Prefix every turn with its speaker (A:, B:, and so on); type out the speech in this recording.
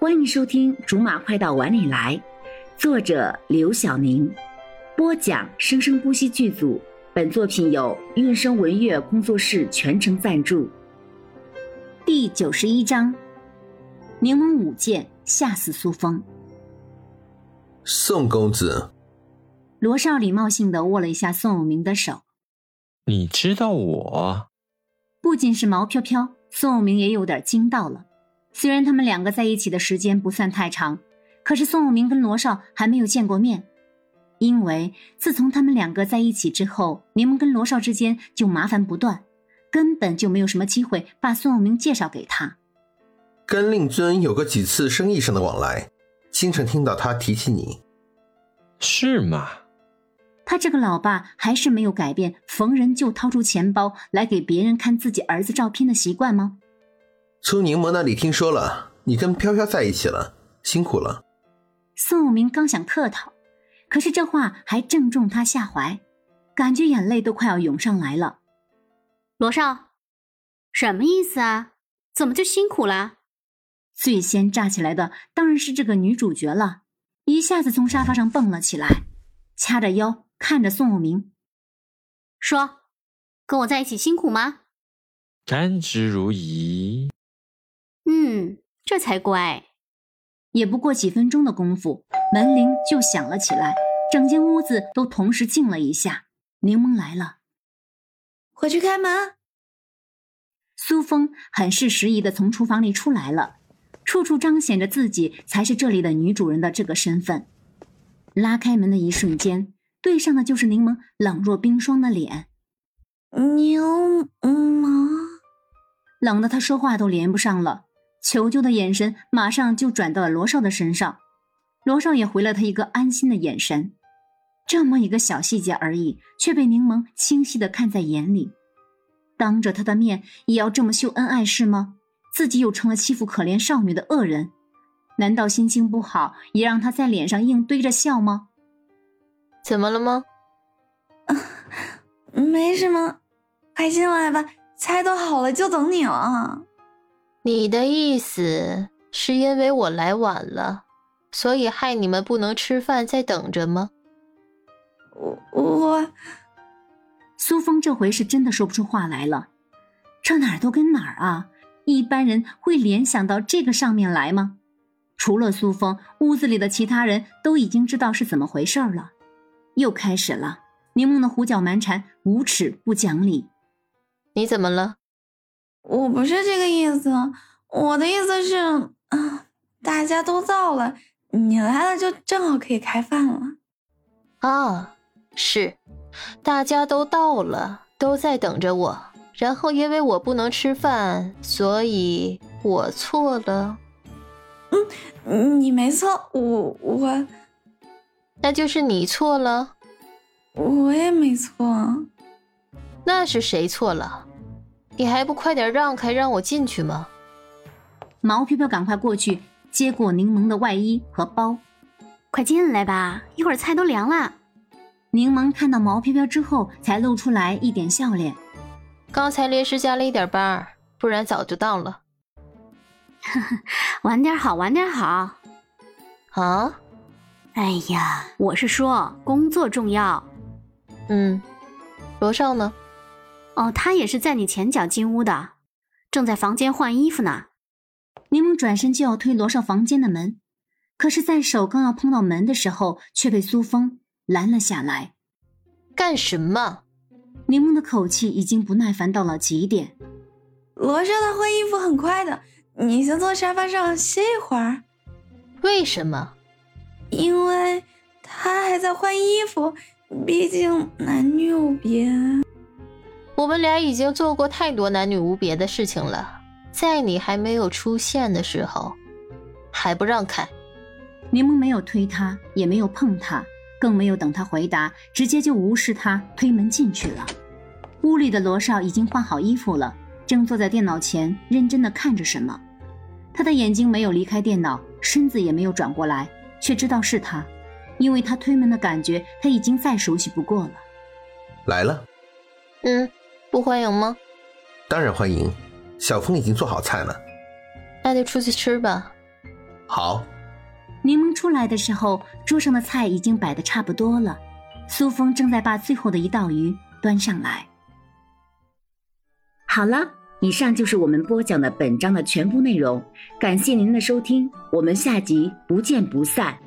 A: 欢迎收听《竹马快到碗里来》，作者刘晓宁，播讲生生不息剧组。本作品由韵声文乐工作室全程赞助。第九十一章：柠檬舞剑吓死苏风。
B: 宋公子，
A: 罗少礼貌性的握了一下宋有明的手。
C: 你知道我？
A: 不仅是毛飘飘，宋有明也有点惊到了。虽然他们两个在一起的时间不算太长，可是宋永明跟罗少还没有见过面，因为自从他们两个在一起之后，柠檬跟罗少之间就麻烦不断，根本就没有什么机会把宋永明介绍给他。
B: 跟令尊有过几次生意上的往来，经常听到他提起你，
C: 是吗？
A: 他这个老爸还是没有改变逢人就掏出钱包来给别人看自己儿子照片的习惯吗？
B: 从柠檬那里听说了，你跟飘飘在一起了，辛苦了。
A: 宋武明刚想客套，可是这话还正中他下怀，感觉眼泪都快要涌上来了。
D: 罗少，什么意思啊？怎么就辛苦了？
A: 最先炸起来的当然是这个女主角了，一下子从沙发上蹦了起来，掐着腰看着宋武明，
D: 说：“跟我在一起辛苦吗？”
C: 甘之如饴。
D: 嗯，这才乖。
A: 也不过几分钟的功夫，门铃就响了起来，整间屋子都同时静了一下。柠檬来了，
E: 回去开门。
A: 苏风很是时宜的从厨房里出来了，处处彰显着自己才是这里的女主人的这个身份。拉开门的一瞬间，对上的就是柠檬冷若冰霜的脸。
E: 柠檬，
A: 冷的他说话都连不上了。求救的眼神马上就转到了罗少的身上，罗少也回了他一个安心的眼神。这么一个小细节而已，却被柠檬清晰的看在眼里。当着他的面也要这么秀恩爱是吗？自己又成了欺负可怜少女的恶人？难道心情不好也让他在脸上硬堆着笑吗？
F: 怎么了吗？
E: 啊没什么，快进来吧，菜都好了，就等你了。
F: 你的意思是因为我来晚了，所以害你们不能吃饭，在等着吗？
E: 我我，
A: 苏峰这回是真的说不出话来了。这哪儿都跟哪儿啊！一般人会联想到这个上面来吗？除了苏峰，屋子里的其他人都已经知道是怎么回事了。又开始了，柠檬的胡搅蛮缠，无耻不讲理。
F: 你怎么了？
E: 我不是这个意思，我的意思是，啊，大家都到了，你来了就正好可以开饭了。
F: 啊，是，大家都到了，都在等着我。然后因为我不能吃饭，所以我错了。
E: 嗯，你没错，我我，
F: 那就是你错了。
E: 我也没错。
F: 那是谁错了？你还不快点让开，让我进去吗？
A: 毛飘飘赶快过去接过柠檬的外衣和包，
D: 快进来吧，一会儿菜都凉了。
A: 柠檬看到毛飘飘之后，才露出来一点笑脸。
F: 刚才临时加了一点班，不然早就到了。
D: 晚点好，晚点好。
F: 啊？
D: 哎呀，我是说工作重要。
F: 嗯，罗少呢？
D: 哦，他也是在你前脚进屋的，正在房间换衣服呢。
A: 柠檬转身就要推罗少房间的门，可是，在手刚要碰到门的时候，却被苏风拦了下来。
F: 干什么？
A: 柠檬的口气已经不耐烦到了极点。
E: 罗少他换衣服很快的，你先坐沙发上歇一会儿。
F: 为什么？
E: 因为他还在换衣服，毕竟男女有别。
F: 我们俩已经做过太多男女无别的事情了，在你还没有出现的时候，还不让开。
A: 柠檬没有推他，也没有碰他，更没有等他回答，直接就无视他，推门进去了。屋里的罗少已经换好衣服了，正坐在电脑前认真的看着什么。他的眼睛没有离开电脑，身子也没有转过来，却知道是他，因为他推门的感觉他已经再熟悉不过了。
B: 来了。
F: 嗯。不欢迎吗？
B: 当然欢迎，小峰已经做好菜了。
F: 那就出去吃吧。
B: 好。
A: 柠檬出来的时候，桌上的菜已经摆的差不多了。苏峰正在把最后的一道鱼端上来。好了，以上就是我们播讲的本章的全部内容，感谢您的收听，我们下集不见不散。